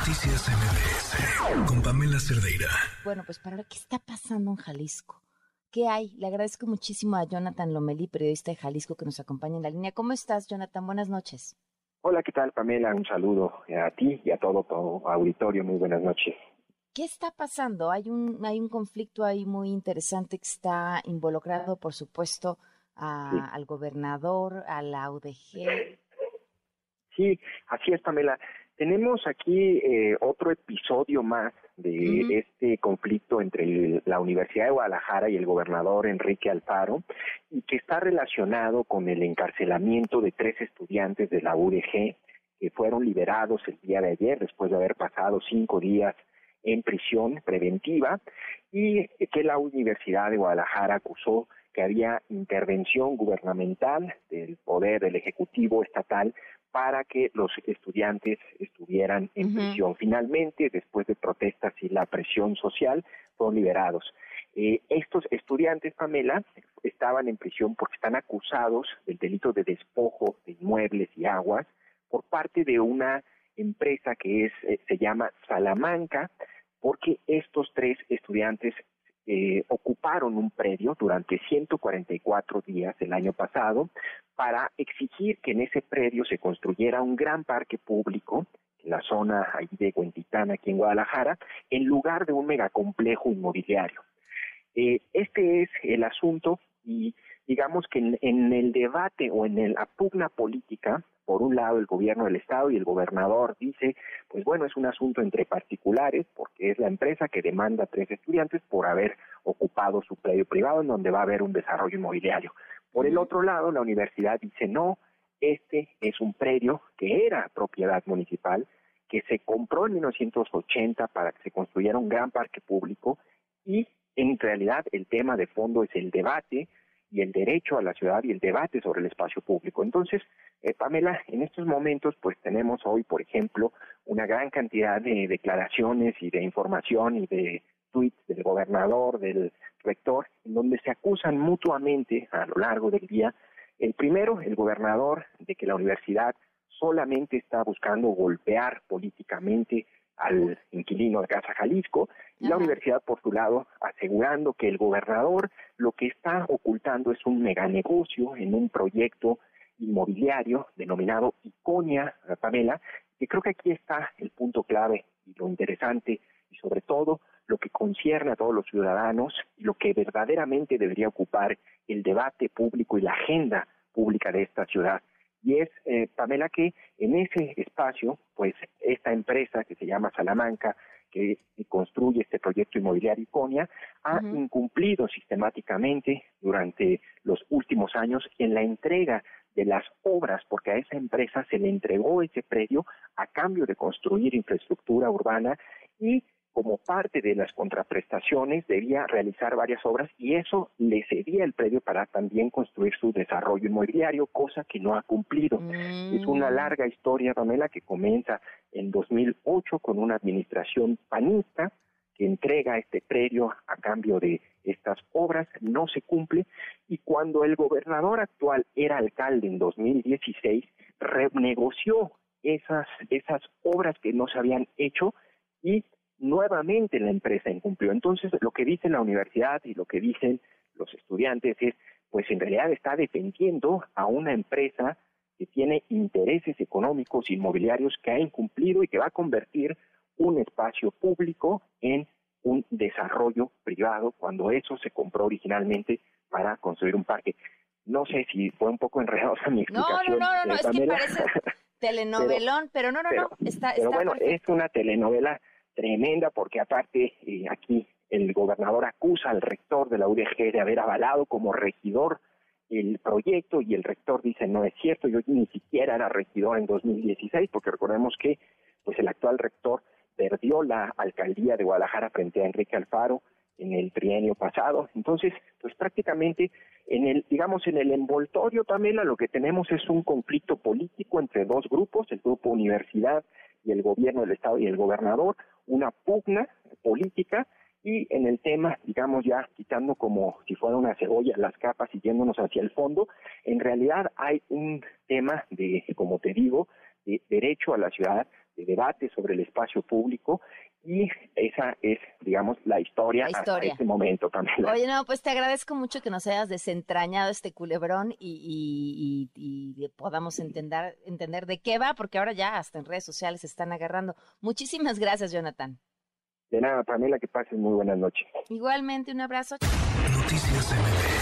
Noticias MBS con Pamela Cerdeira. Bueno, pues para ver qué está pasando en Jalisco. ¿Qué hay? Le agradezco muchísimo a Jonathan Lomelí, periodista de Jalisco, que nos acompaña en la línea. ¿Cómo estás, Jonathan? Buenas noches. Hola, ¿qué tal, Pamela? Un saludo a ti y a todo tu auditorio. Muy buenas noches. ¿Qué está pasando? Hay un, hay un conflicto ahí muy interesante que está involucrado, por supuesto, al gobernador, a la UDG. Sí, así es, Pamela. Tenemos aquí eh, otro episodio más de este conflicto entre la Universidad de Guadalajara y el gobernador Enrique Alfaro y que está relacionado con el encarcelamiento de tres estudiantes de la UDG que fueron liberados el día de ayer después de haber pasado cinco días en prisión preventiva y que la Universidad de Guadalajara acusó que había intervención gubernamental del poder del Ejecutivo estatal para que los estudiantes estuvieran en prisión. Finalmente, después de protestas y la presión social, fueron liberados. Eh, estos estudiantes, Pamela, estaban en prisión porque están acusados del delito de despojo de inmuebles y aguas por parte de una empresa que es eh, se llama Salamanca, porque estos tres estudiantes eh, ocuparon un predio durante 144 días el año pasado para exigir que en ese predio se construyera un gran parque público en la zona ahí de Huentitán, aquí en Guadalajara, en lugar de un megacomplejo inmobiliario. Eh, este es el asunto y digamos que en, el debate o en la pugna política, por un lado el gobierno del estado y el gobernador dice, pues bueno, es un asunto entre particulares porque es la empresa que demanda a tres estudiantes por haber ocupado su predio privado en donde va a haber un desarrollo inmobiliario. Por el otro lado, la universidad dice, no, este es un predio que era propiedad municipal, que se compró en 1980 para que se construyera un gran parque público y en realidad el tema de fondo es el debate y el derecho a la ciudad y el debate sobre el espacio público. Entonces, eh, Pamela, en estos momentos, pues tenemos hoy, por ejemplo, una gran cantidad de declaraciones y de información y de tweets del gobernador, del rector, en donde se acusan mutuamente a lo largo del día. El primero, el gobernador, de que la universidad solamente está buscando golpear políticamente al inquilino de Casa Jalisco y la universidad por su lado asegurando que el gobernador lo que está ocultando es un meganegocio en un proyecto inmobiliario denominado Iconia, Pamela, que creo que aquí está el punto clave y lo interesante y sobre todo lo que concierne a todos los ciudadanos y lo que verdaderamente debería ocupar el debate público y la agenda pública de esta ciudad. Y es, eh, Pamela, que en ese espacio, pues esta empresa que se llama Salamanca, que construye este proyecto inmobiliario Iconia, ha incumplido sistemáticamente durante los últimos años en la entrega de las obras, porque a esa empresa se le entregó ese predio a cambio de construir infraestructura urbana y como parte de las contraprestaciones debía realizar varias obras y eso le cedía el predio para también construir su desarrollo inmobiliario, cosa que no ha cumplido. Es una mm. larga historia, Pamela, que comienza en 2008 con una administración panista que entrega este predio a cambio de estas obras, no se cumple y cuando el gobernador actual era alcalde en 2016, renegoció esas, esas obras que no se habían hecho y nuevamente la empresa incumplió. Entonces, lo que dice la universidad y lo que dicen los estudiantes es, pues en realidad está defendiendo a una empresa que tiene intereses económicos inmobiliarios que ha incumplido y que va a convertir un espacio público en un desarrollo privado cuando eso se compró originalmente para construir un parque. No sé si fue un poco enredosa mi explicación. No, no, no, no, es que parece telenovelón, pero, no, no, no, está, pero bueno, es una telenovela tremenda porque aparte eh, aquí el gobernador acusa al rector de la UDG de haber avalado como regidor el proyecto y el rector dice no es cierto, yo ni siquiera era regidor en 2016 porque recordemos que pues el actual rector perdió la alcaldía de Guadalajara frente a Enrique Alfaro en el trienio pasado. Entonces, pues prácticamente en el, digamos, en el envoltorio, Pamela, lo que tenemos es un conflicto político entre dos grupos, el grupo universidad y el gobierno del Estado y el gobernador, una pugna política y en el tema, digamos ya quitando como si fuera una cebolla las capas y yéndonos hacia el fondo, en realidad hay un tema de, como te digo, de derecho a la ciudad, de debate sobre el espacio público y esa es, digamos, la historia, La historia. hasta este momento, Pamela. Oye, no, pues te agradezco mucho que nos hayas desentrañado este culebrón y, y- y- y podamos entender, entender de qué va, porque ahora ya hasta en redes sociales se están agarrando. Muchísimas gracias, Jonathan. De nada, Pamela, que pasen muy buenas noches. Igualmente, un abrazo. Noticias MBS